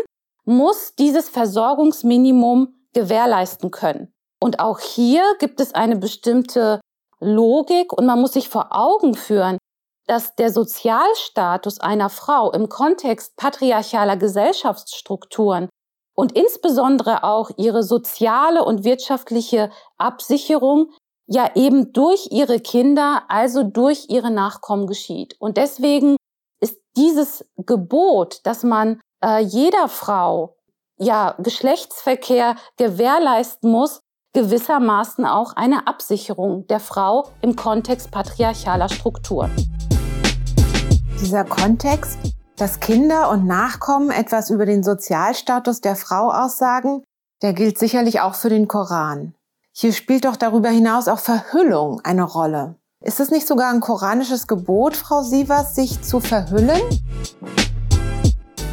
Speaker 5: muss dieses Versorgungsminimum gewährleisten können. Und auch hier gibt es eine bestimmte Logik und man muss sich vor Augen führen, dass der Sozialstatus einer Frau im Kontext patriarchaler Gesellschaftsstrukturen und insbesondere auch ihre soziale und wirtschaftliche Absicherung ja eben durch ihre Kinder, also durch ihre Nachkommen geschieht. Und deswegen ist dieses Gebot, dass man äh, jeder Frau ja Geschlechtsverkehr gewährleisten muss, gewissermaßen auch eine Absicherung der Frau im Kontext patriarchaler Strukturen.
Speaker 3: Dieser Kontext, dass Kinder und Nachkommen etwas über den Sozialstatus der Frau aussagen, der gilt sicherlich auch für den Koran. Hier spielt doch darüber hinaus auch Verhüllung eine Rolle. Ist es nicht sogar ein koranisches Gebot, Frau Sievers, sich zu verhüllen?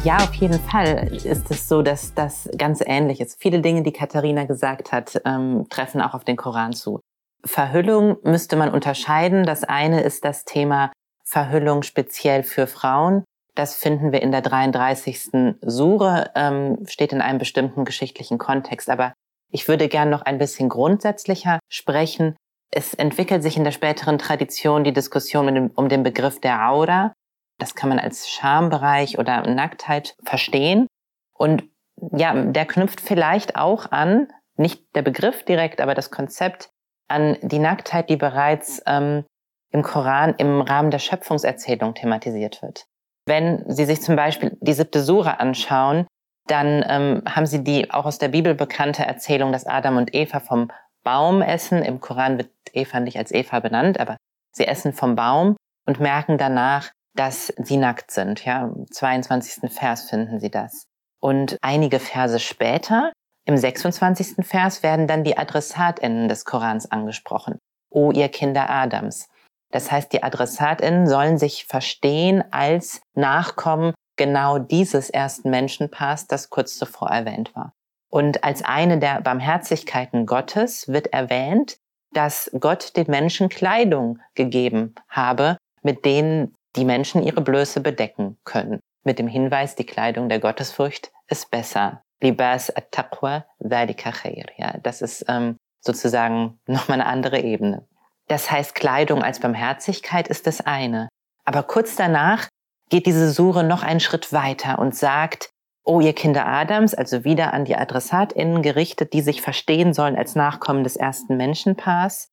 Speaker 4: Ja, auf jeden Fall ist es so, dass das ganz ähnlich ist. Viele Dinge, die Katharina gesagt hat, ähm, treffen auch auf den Koran zu. Verhüllung müsste man unterscheiden. Das eine ist das Thema Verhüllung speziell für Frauen. Das finden wir in der 33. Sure, ähm, steht in einem bestimmten geschichtlichen Kontext. Aber ich würde gern noch ein bisschen grundsätzlicher sprechen. Es entwickelt sich in der späteren Tradition die Diskussion um den Begriff der Aura. Das kann man als Schambereich oder Nacktheit verstehen. Und ja, der knüpft vielleicht auch an, nicht der Begriff direkt, aber das Konzept an die Nacktheit, die bereits ähm, im Koran im Rahmen der Schöpfungserzählung thematisiert wird. Wenn Sie sich zum Beispiel die siebte Sura anschauen, dann ähm, haben Sie die auch aus der Bibel bekannte Erzählung, dass Adam und Eva vom Baum essen. Im Koran wird Eva nicht als Eva benannt, aber sie essen vom Baum und merken danach, dass sie nackt sind. Ja, im 22. Vers finden Sie das. Und einige Verse später, im 26. Vers, werden dann die AdressatInnen des Korans angesprochen. O ihr Kinder Adams. Das heißt, die AdressatInnen sollen sich verstehen als Nachkommen genau dieses ersten Menschenpaars, das kurz zuvor erwähnt war. Und als eine der Barmherzigkeiten Gottes wird erwähnt, dass Gott den Menschen Kleidung gegeben habe, mit denen die Menschen ihre Blöße bedecken können. Mit dem Hinweis, die Kleidung der Gottesfurcht ist besser. Libas at-taqwa dhalika khair. Ja, das ist ähm, sozusagen nochmal eine andere Ebene. Das heißt, Kleidung als Barmherzigkeit ist das eine. Aber kurz danach geht diese Sure noch einen Schritt weiter und sagt, oh ihr Kinder Adams, also wieder an die AdressatInnen gerichtet, die sich verstehen sollen als Nachkommen des ersten Menschenpaars,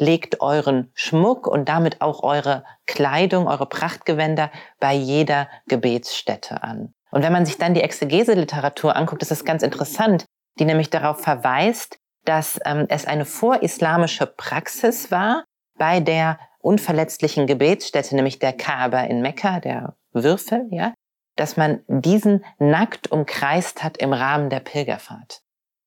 Speaker 4: legt euren Schmuck und damit auch eure Kleidung, eure Prachtgewänder bei jeder Gebetsstätte an. Und wenn man sich dann die Exegese-Literatur anguckt, ist das ganz interessant, die nämlich darauf verweist, dass ähm, es eine vorislamische Praxis war, bei der unverletzlichen Gebetsstätte, nämlich der Kaaba in Mekka, der Würfel, ja, dass man diesen nackt umkreist hat im Rahmen der Pilgerfahrt.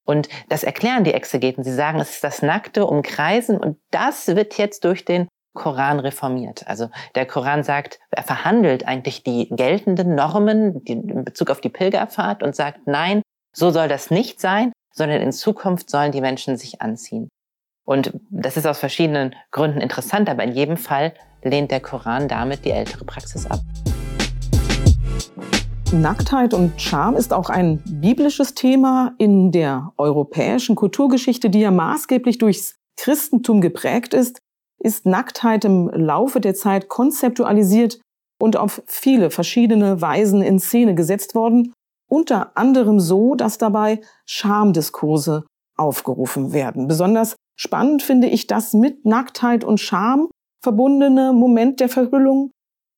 Speaker 4: Und das erklären die Exegeten. Sie sagen, es ist das nackte Umkreisen und das wird jetzt durch den Koran reformiert. Also der Koran sagt, er verhandelt eigentlich die geltenden Normen in Bezug auf die Pilgerfahrt und sagt, nein, so soll das nicht sein, sondern in Zukunft sollen die Menschen sich anziehen. Und das ist aus verschiedenen Gründen interessant, aber in jedem Fall lehnt der Koran damit die ältere Praxis ab.
Speaker 2: Nacktheit und Scham ist auch ein biblisches Thema in der europäischen Kulturgeschichte, die ja maßgeblich durchs Christentum geprägt ist, ist Nacktheit im Laufe der Zeit konzeptualisiert und auf viele verschiedene Weisen in Szene gesetzt worden, unter anderem so, dass dabei Schamdiskurse aufgerufen werden. Besonders spannend finde ich das mit Nacktheit und Scham verbundene Moment der Verhüllung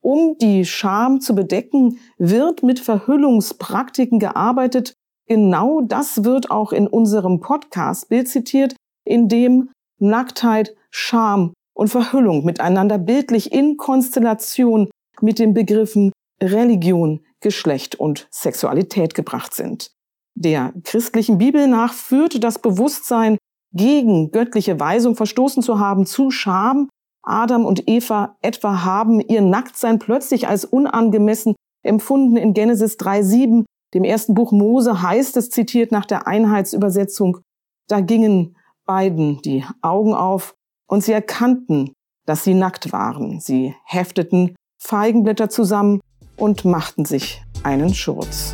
Speaker 2: um die Scham zu bedecken, wird mit Verhüllungspraktiken gearbeitet. Genau das wird auch in unserem Podcast Bild zitiert, in dem Nacktheit, Scham und Verhüllung miteinander bildlich in Konstellation mit den Begriffen Religion, Geschlecht und Sexualität gebracht sind. Der christlichen Bibel nach führt das Bewusstsein, gegen göttliche Weisung verstoßen zu haben, zu Scham Adam und Eva etwa haben ihr Nacktsein plötzlich als unangemessen empfunden in Genesis 3.7, dem ersten Buch Mose heißt es, zitiert nach der Einheitsübersetzung, da gingen beiden die Augen auf und sie erkannten, dass sie nackt waren. Sie hefteten Feigenblätter zusammen und machten sich einen Schurz.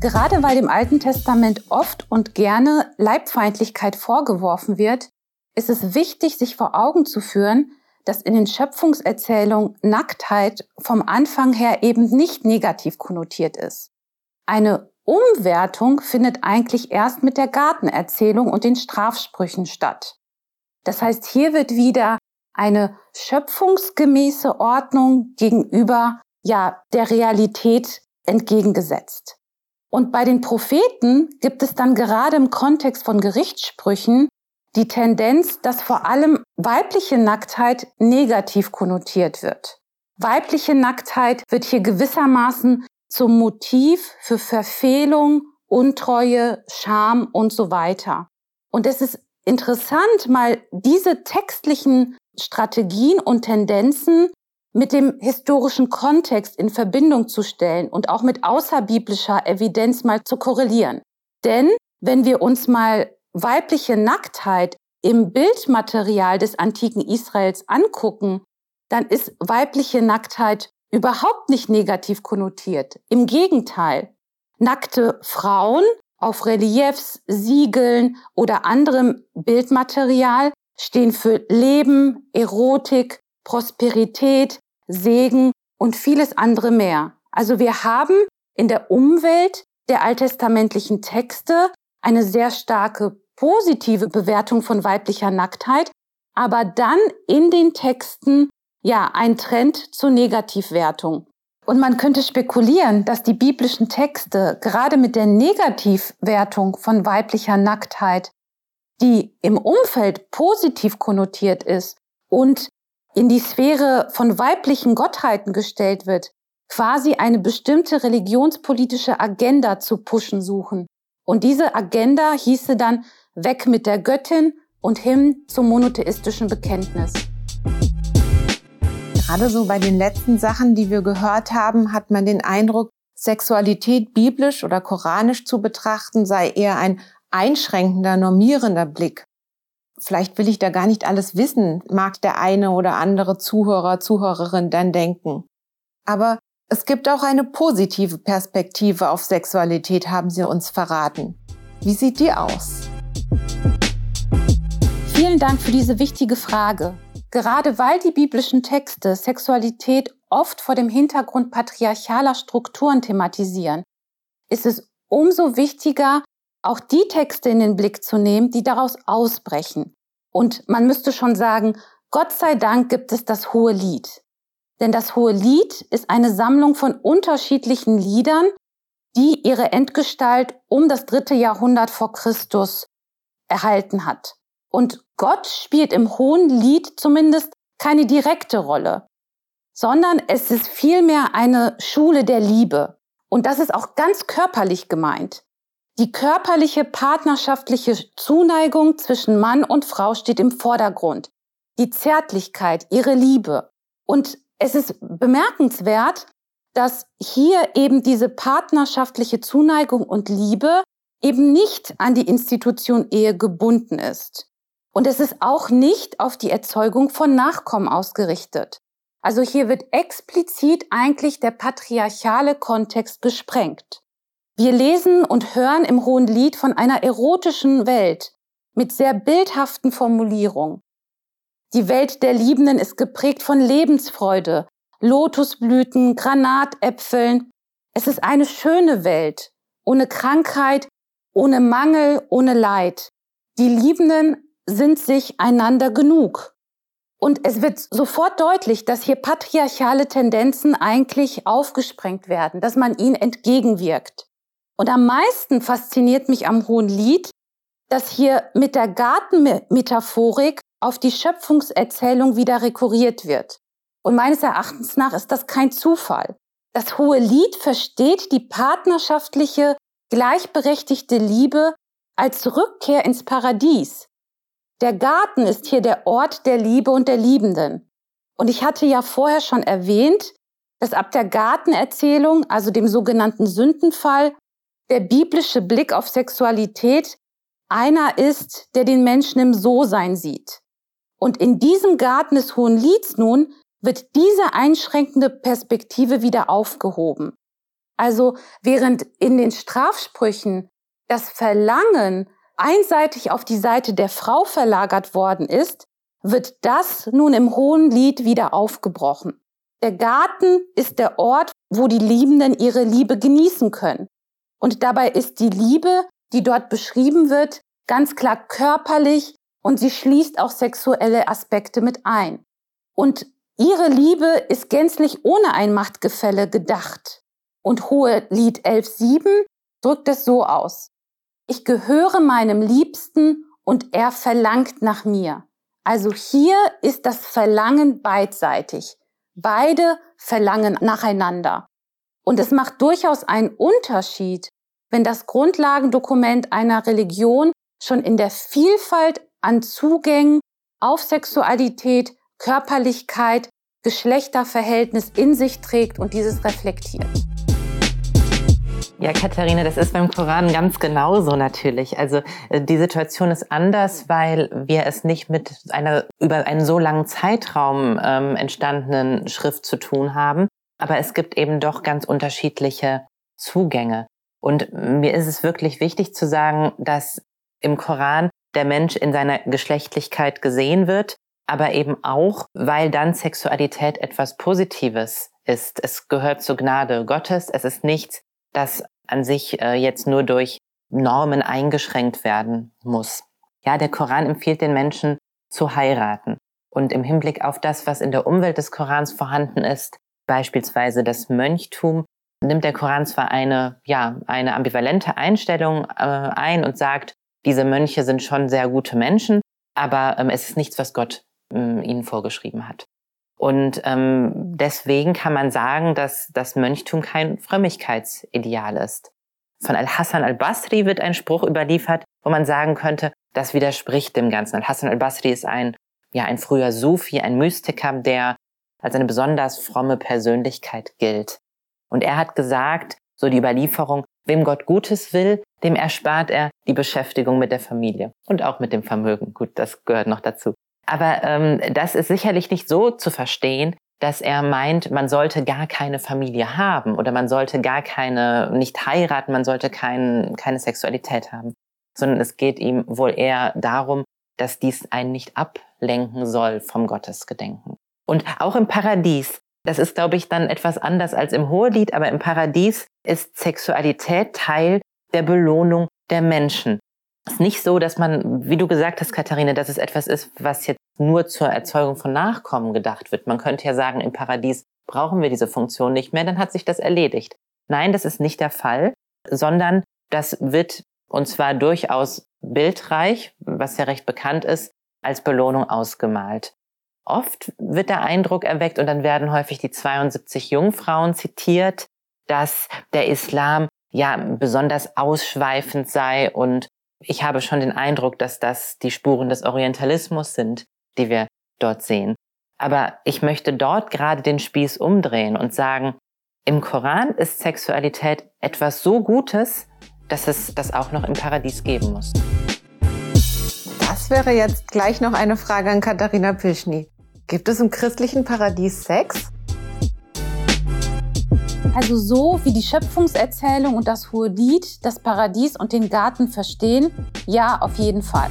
Speaker 5: Gerade weil dem Alten Testament oft und gerne Leibfeindlichkeit vorgeworfen wird, ist es wichtig, sich vor Augen zu führen, dass in den Schöpfungserzählungen Nacktheit vom Anfang her eben nicht negativ konnotiert ist. Eine Umwertung findet eigentlich erst mit der Gartenerzählung und den Strafsprüchen statt. Das heißt, hier wird wieder eine schöpfungsgemäße Ordnung gegenüber ja der Realität entgegengesetzt. Und bei den Propheten gibt es dann gerade im Kontext von Gerichtssprüchen die Tendenz, dass vor allem weibliche Nacktheit negativ konnotiert wird. Weibliche Nacktheit wird hier gewissermaßen zum Motiv für Verfehlung, Untreue, Scham und so weiter. Und es ist interessant, mal diese textlichen Strategien und Tendenzen mit dem historischen Kontext in Verbindung zu stellen und auch mit außerbiblischer Evidenz mal zu korrelieren. Denn wenn wir uns mal weibliche Nacktheit im Bildmaterial des antiken Israels angucken, dann ist weibliche Nacktheit überhaupt nicht negativ konnotiert. Im Gegenteil, nackte Frauen auf Reliefs, Siegeln oder anderem Bildmaterial stehen für Leben, Erotik, Prosperität, Segen und vieles andere mehr. Also wir haben in der Umwelt der alttestamentlichen Texte eine sehr starke positive Bewertung von weiblicher Nacktheit, aber dann in den Texten ja ein Trend zur Negativwertung. Und man könnte spekulieren, dass die biblischen Texte gerade mit der Negativwertung von weiblicher Nacktheit, die im Umfeld positiv konnotiert ist und in die Sphäre von weiblichen Gottheiten gestellt wird, quasi eine bestimmte religionspolitische Agenda zu pushen suchen. Und diese Agenda hieße dann weg mit der Göttin und hin zum monotheistischen Bekenntnis.
Speaker 3: Gerade so bei den letzten Sachen, die wir gehört haben, hat man den Eindruck, Sexualität biblisch oder koranisch zu betrachten sei eher ein einschränkender, normierender Blick. Vielleicht will ich da gar nicht alles wissen, mag der eine oder andere Zuhörer, Zuhörerin dann denken. Aber es gibt auch eine positive Perspektive auf Sexualität, haben Sie uns verraten. Wie sieht die aus?
Speaker 5: Vielen Dank für diese wichtige Frage. Gerade weil die biblischen Texte Sexualität oft vor dem Hintergrund patriarchaler Strukturen thematisieren, ist es umso wichtiger, auch die Texte in den Blick zu nehmen, die daraus ausbrechen. Und man müsste schon sagen, Gott sei Dank gibt es das Hohe Lied. Denn das Hohe Lied ist eine Sammlung von unterschiedlichen Liedern, die ihre Endgestalt um das dritte Jahrhundert vor Christus erhalten hat. Und Gott spielt im Hohen Lied zumindest keine direkte Rolle, sondern es ist vielmehr eine Schule der Liebe. Und das ist auch ganz körperlich gemeint. Die körperliche partnerschaftliche Zuneigung zwischen Mann und Frau steht im Vordergrund. Die Zärtlichkeit, ihre Liebe. Und es ist bemerkenswert, dass hier eben diese partnerschaftliche Zuneigung und Liebe eben nicht an die Institution Ehe gebunden ist. Und es ist auch nicht auf die Erzeugung von Nachkommen ausgerichtet. Also hier wird explizit eigentlich der patriarchale Kontext gesprengt. Wir lesen und hören im Hohen Lied von einer erotischen Welt mit sehr bildhaften Formulierungen. Die Welt der Liebenden ist geprägt von Lebensfreude, Lotusblüten, Granatäpfeln. Es ist eine schöne Welt, ohne Krankheit, ohne Mangel, ohne Leid. Die Liebenden sind sich einander genug. Und es wird sofort deutlich, dass hier patriarchale Tendenzen eigentlich aufgesprengt werden, dass man ihnen entgegenwirkt. Und am meisten fasziniert mich am Hohen Lied, dass hier mit der Gartenmetaphorik auf die Schöpfungserzählung wieder rekurriert wird. Und meines Erachtens nach ist das kein Zufall. Das Hohe Lied versteht die partnerschaftliche, gleichberechtigte Liebe als Rückkehr ins Paradies. Der Garten ist hier der Ort der Liebe und der Liebenden. Und ich hatte ja vorher schon erwähnt, dass ab der Gartenerzählung, also dem sogenannten Sündenfall, der biblische Blick auf Sexualität einer ist, der den Menschen im So-Sein sieht. Und in diesem Garten des Hohen Lieds nun wird diese einschränkende Perspektive wieder aufgehoben. Also während in den Strafsprüchen das Verlangen einseitig auf die Seite der Frau verlagert worden ist, wird das nun im Hohen Lied wieder aufgebrochen. Der Garten ist der Ort, wo die Liebenden ihre Liebe genießen können. Und dabei ist die Liebe, die dort beschrieben wird, ganz klar körperlich und sie schließt auch sexuelle Aspekte mit ein. Und ihre Liebe ist gänzlich ohne ein Machtgefälle gedacht. Und Hohe Lied 11.7 drückt es so aus. Ich gehöre meinem Liebsten und er verlangt nach mir. Also hier ist das Verlangen beidseitig. Beide verlangen nacheinander. Und es macht durchaus einen Unterschied, wenn das Grundlagendokument einer Religion schon in der Vielfalt an Zugängen auf Sexualität, Körperlichkeit, Geschlechterverhältnis in sich trägt und dieses reflektiert.
Speaker 4: Ja, Katharina, das ist beim Koran ganz genauso natürlich. Also äh, die Situation ist anders, weil wir es nicht mit einer über einen so langen Zeitraum ähm, entstandenen Schrift zu tun haben. Aber es gibt eben doch ganz unterschiedliche Zugänge. Und mir ist es wirklich wichtig zu sagen, dass im Koran der Mensch in seiner Geschlechtlichkeit gesehen wird, aber eben auch, weil dann Sexualität etwas Positives ist. Es gehört zur Gnade Gottes. Es ist nichts, das an sich äh, jetzt nur durch Normen eingeschränkt werden muss. Ja, der Koran empfiehlt den Menschen zu heiraten. Und im Hinblick auf das, was in der Umwelt des Korans vorhanden ist, beispielsweise das Mönchtum, nimmt der Koran zwar eine, ja, eine ambivalente Einstellung äh, ein und sagt, diese Mönche sind schon sehr gute Menschen, aber ähm, es ist nichts, was Gott ähm, ihnen vorgeschrieben hat. Und ähm, deswegen kann man sagen, dass das Mönchtum kein Frömmigkeitsideal ist. Von Al-Hassan al-Basri wird ein Spruch überliefert, wo man sagen könnte, das widerspricht dem Ganzen. Al-Hassan al-Basri ist ein, ja, ein früher Sufi, ein Mystiker, der als eine besonders fromme Persönlichkeit gilt. Und er hat gesagt, so die Überlieferung, wem Gott Gutes will, dem erspart er die Beschäftigung mit der Familie und auch mit dem Vermögen. Gut, das gehört noch dazu. Aber ähm, das ist sicherlich nicht so zu verstehen, dass er meint, man sollte gar keine Familie haben oder man sollte gar keine, nicht heiraten, man sollte kein, keine Sexualität haben, sondern es geht ihm wohl eher darum, dass dies einen nicht ablenken soll vom Gottesgedenken. Und auch im Paradies, das ist, glaube ich, dann etwas anders als im Hohelied, aber im Paradies ist Sexualität Teil der Belohnung der Menschen. Es ist nicht so, dass man, wie du gesagt hast, Katharina, dass es etwas ist, was jetzt nur zur Erzeugung von Nachkommen gedacht wird. Man könnte ja sagen, im Paradies brauchen wir diese Funktion nicht mehr, dann hat sich das erledigt. Nein, das ist nicht der Fall, sondern das wird, und zwar durchaus bildreich, was ja recht bekannt ist, als Belohnung ausgemalt. Oft wird der Eindruck erweckt und dann werden häufig die 72 Jungfrauen zitiert, dass der Islam ja besonders ausschweifend sei und ich habe schon den Eindruck, dass das die Spuren des Orientalismus sind, die wir dort sehen. Aber ich möchte dort gerade den Spieß umdrehen und sagen, im Koran ist Sexualität etwas so Gutes, dass es das auch noch im Paradies geben muss.
Speaker 3: Das wäre jetzt gleich noch eine Frage an Katharina Pischny. Gibt es im christlichen Paradies Sex?
Speaker 5: Also so wie die Schöpfungserzählung und das hohe Lied das Paradies und den Garten verstehen, ja, auf jeden Fall.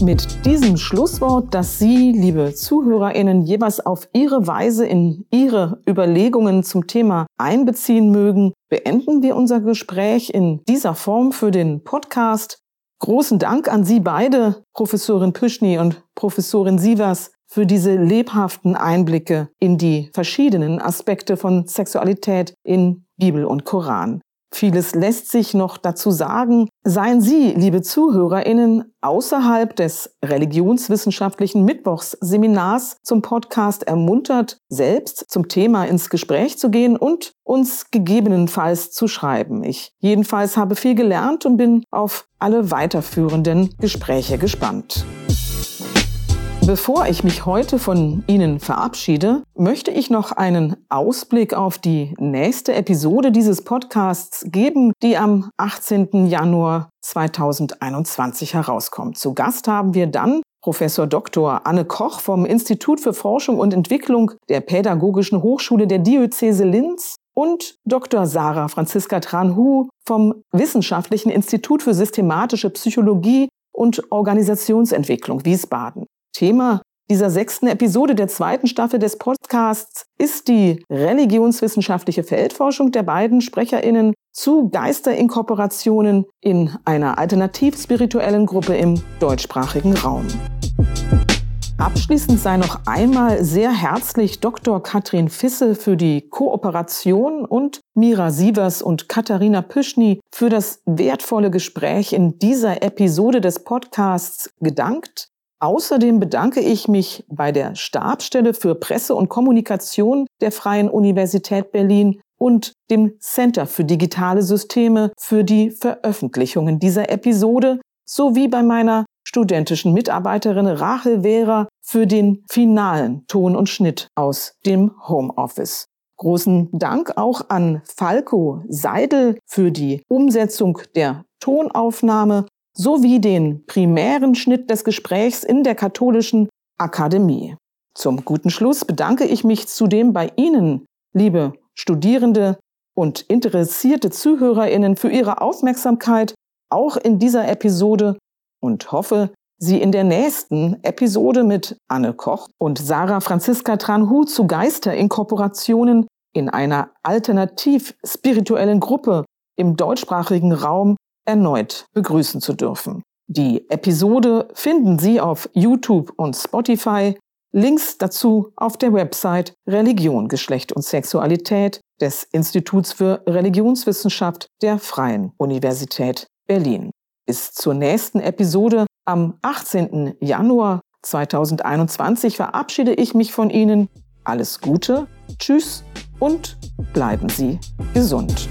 Speaker 2: Mit diesem Schlusswort, das Sie, liebe Zuhörerinnen, jeweils auf Ihre Weise in Ihre Überlegungen zum Thema einbeziehen mögen, beenden wir unser Gespräch in dieser Form für den Podcast. Großen Dank an Sie beide, Professorin Püschny und Professorin Sievers, für diese lebhaften Einblicke in die verschiedenen Aspekte von Sexualität in Bibel und Koran. Vieles lässt sich noch dazu sagen. Seien Sie, liebe Zuhörerinnen, außerhalb des religionswissenschaftlichen Mittwochsseminars zum Podcast ermuntert, selbst zum Thema ins Gespräch zu gehen und uns gegebenenfalls zu schreiben. Ich jedenfalls habe viel gelernt und bin auf alle weiterführenden Gespräche gespannt. Bevor ich mich heute von Ihnen verabschiede, möchte ich noch einen Ausblick auf die nächste Episode dieses Podcasts geben, die am 18. Januar 2021 herauskommt. Zu Gast haben wir dann Professor Dr. Anne Koch vom Institut für Forschung und Entwicklung der Pädagogischen Hochschule der Diözese Linz und Dr. Sarah Franziska Tranhu vom Wissenschaftlichen Institut für systematische Psychologie und Organisationsentwicklung Wiesbaden. Thema dieser sechsten Episode der zweiten Staffel des Podcasts ist die religionswissenschaftliche Feldforschung der beiden SprecherInnen zu Geisterinkorporationen in einer alternativ-spirituellen Gruppe im deutschsprachigen Raum. Abschließend sei noch einmal sehr herzlich Dr. Katrin Fisse für die Kooperation und Mira Sievers und Katharina Püschny für das wertvolle Gespräch in dieser Episode des Podcasts gedankt. Außerdem bedanke ich mich bei der Stabsstelle für Presse und Kommunikation der Freien Universität Berlin und dem Center für digitale Systeme für die Veröffentlichungen dieser Episode sowie bei meiner studentischen Mitarbeiterin Rachel Wehrer für den finalen Ton und Schnitt aus dem Homeoffice. Großen Dank auch an Falco Seidel für die Umsetzung der Tonaufnahme sowie den primären Schnitt des Gesprächs in der katholischen Akademie. Zum guten Schluss bedanke ich mich zudem bei Ihnen, liebe Studierende und interessierte Zuhörerinnen, für Ihre Aufmerksamkeit auch in dieser Episode und hoffe, Sie in der nächsten Episode mit Anne Koch und Sarah Franziska Tranhu zu Geisterinkorporationen in einer alternativ spirituellen Gruppe im deutschsprachigen Raum erneut begrüßen zu dürfen. Die Episode finden Sie auf YouTube und Spotify. Links dazu auf der Website Religion, Geschlecht und Sexualität des Instituts für Religionswissenschaft der Freien Universität Berlin. Bis zur nächsten Episode am 18. Januar 2021 verabschiede ich mich von Ihnen. Alles Gute, tschüss und bleiben Sie gesund.